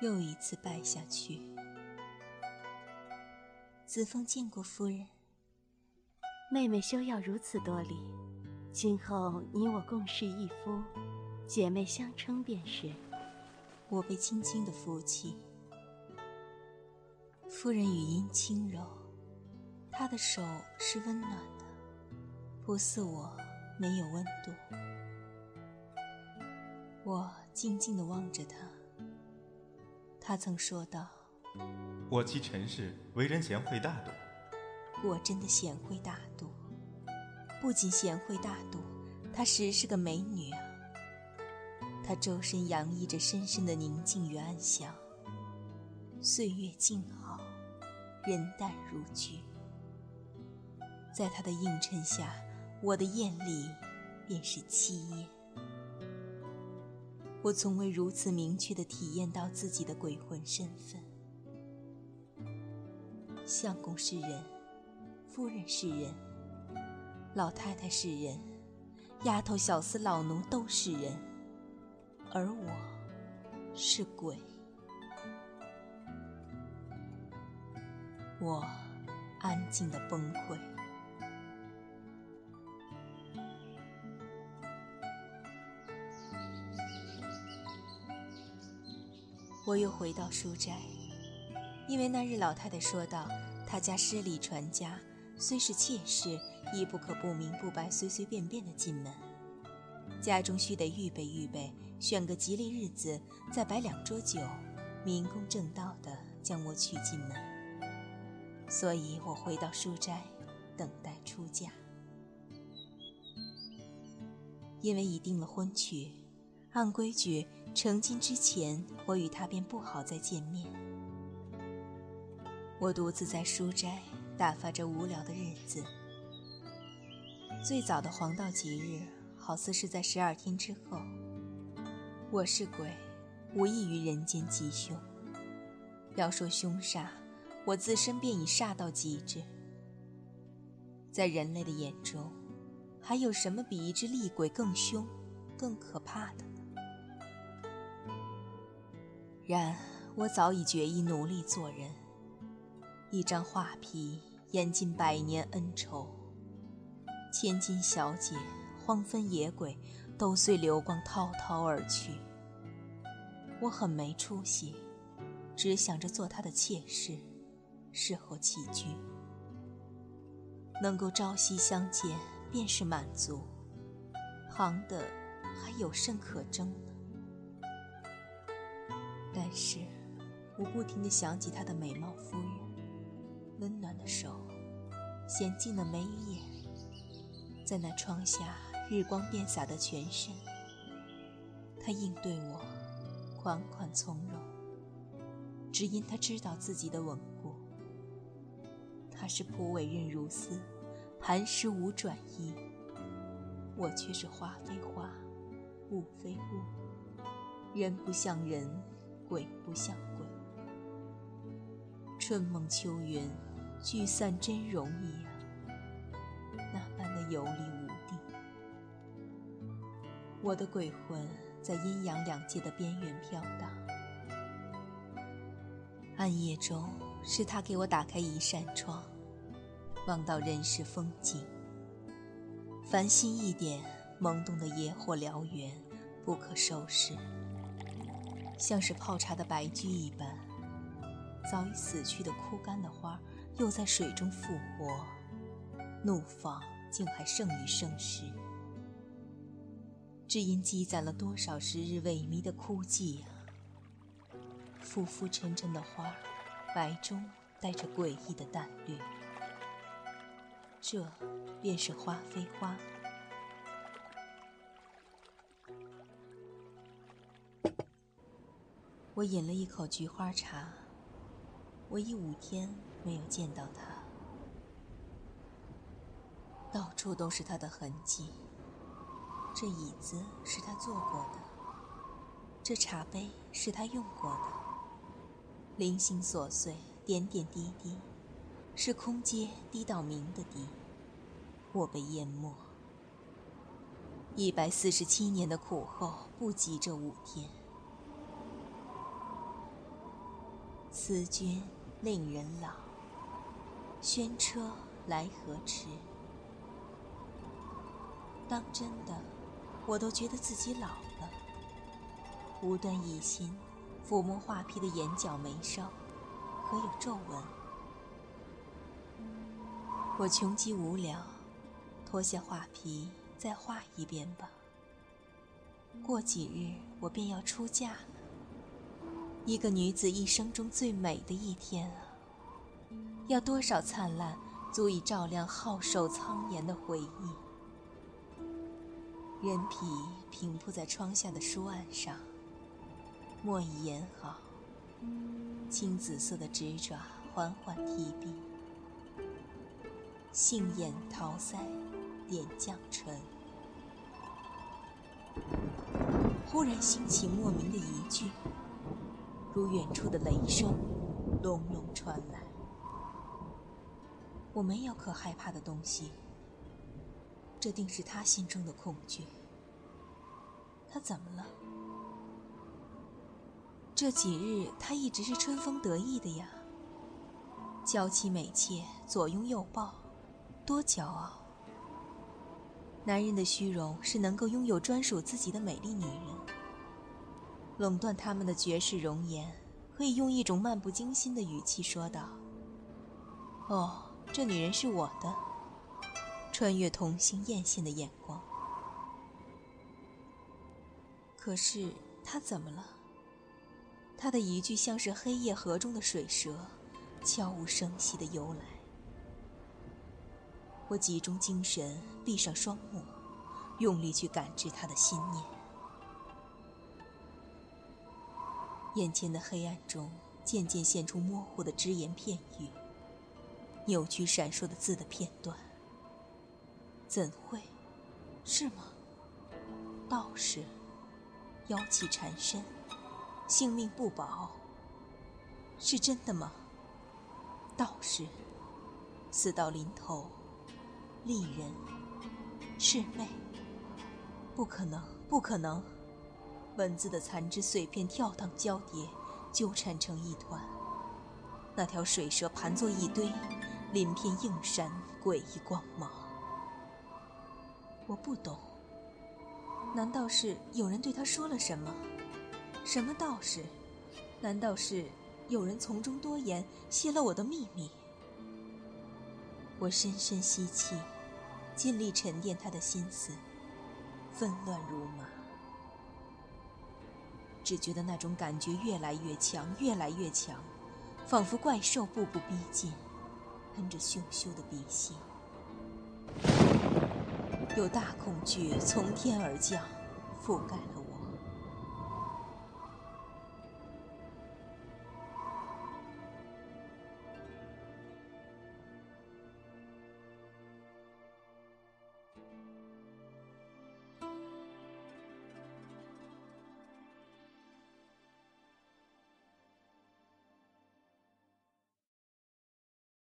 又一次败下去。子枫见过夫人，妹妹休要如此多礼。今后你我共侍一夫，姐妹相称便是。我被轻轻的扶起。夫人语音轻柔，她的手是温暖的，不似我没有温度。我静静的望着她。她曾说道：“我妻陈氏为人贤惠大度。”我真的贤惠大度，不仅贤惠大度，她实是个美女啊。她周身洋溢着深深的宁静与安详。岁月静好，人淡如菊。在她的映衬下，我的艳丽便是凄艳。我从未如此明确地体验到自己的鬼魂身份。相公是人，夫人是人，老太太是人，丫头、小厮、老奴都是人，而我是鬼。我安静的崩溃。我又回到书斋，因为那日老太太说道：“她家失礼传家，虽是妾室，亦不可不明不白、随随便便的进门。家中须得预备预备，选个吉利日子，再摆两桌酒，明公正道的将我娶进门。”所以我回到书斋，等待出嫁。因为已定了婚娶，按规矩成亲之前，我与他便不好再见面。我独自在书斋打发着无聊的日子。最早的黄道吉日，好似是在十二天之后。我是鬼，无异于人间吉凶。要说凶煞。我自身便已煞到极致，在人类的眼中，还有什么比一只厉鬼更凶、更可怕的然我早已决意努力做人，一张画皮演尽百年恩仇，千金小姐、荒坟野鬼都随流光滔滔而去。我很没出息，只想着做他的妾室。事后起居，能够朝夕相见，便是满足。旁的还有甚可争？但是，我不停地想起她的美貌夫人，温暖的手，娴静的眉眼，在那窗下日光遍洒的全身，他应对我，款款从容，只因他知道自己的稳固。他是蒲苇韧如丝，磐石无转移。我却是花非花，雾非雾，人不像人，鬼不像鬼。春梦秋云，聚散真容易啊！那般的游离无定。我的鬼魂在阴阳两界的边缘飘荡。暗夜中。是他给我打开一扇窗，望到人世风景。繁星一点，懵懂的野火燎原，不可收拾，像是泡茶的白居一般。早已死去的枯干的花，又在水中复活，怒放竟还胜于盛世。只因积攒了多少时日萎靡的枯寂啊！浮浮沉沉的花。白中带着诡异的淡绿，这便是花非花。我饮了一口菊花茶，我已五天没有见到他，到处都是他的痕迹。这椅子是他坐过的，这茶杯是他用过的。零星琐碎，点点滴滴，是空阶滴到明的滴，我被淹没。一百四十七年的苦后，不及这五天。思君令人老，轩车来何迟？当真的，我都觉得自己老了。无端一心抚摸画皮的眼角眉梢，可有皱纹？我穷极无聊，脱下画皮再画一遍吧。过几日我便要出嫁了，一个女子一生中最美的一天啊！要多少灿烂，足以照亮皓首苍颜的回忆？人皮平铺在窗下的书案上，墨已研好，青紫色的纸爪缓缓提笔，杏眼桃腮，点绛唇。忽然兴起莫名的一句，如远处的雷声，隆隆传来。我没有可害怕的东西。这定是他心中的恐惧。他怎么了？这几日他一直是春风得意的呀，娇妻美妾，左拥右抱，多骄傲。男人的虚荣是能够拥有专属自己的美丽女人，垄断他们的绝世容颜，可以用一种漫不经心的语气说道：“哦，这女人是我的。”穿越童心艳羡的眼光，可是他怎么了？他的一句像是黑夜河中的水蛇，悄无声息的游来。我集中精神，闭上双目，用力去感知他的心念。眼前的黑暗中，渐渐现出模糊的只言片语，扭曲闪烁的字的片段。怎会？是吗？道士，妖气缠身，性命不保。是真的吗？道士，死到临头，丽人，魑魅。不可能，不可能！文字的残肢碎片跳荡交叠，纠缠成一团。那条水蛇盘作一堆，鳞片映闪，诡异光芒。我不懂，难道是有人对他说了什么？什么道士？难道是有人从中多言，泄了我的秘密？我深深吸气，尽力沉淀他的心思，纷乱如麻，只觉得那种感觉越来越强，越来越强，仿佛怪兽步步逼近，喷着羞羞的鼻息。有大恐惧从天而降，覆盖了。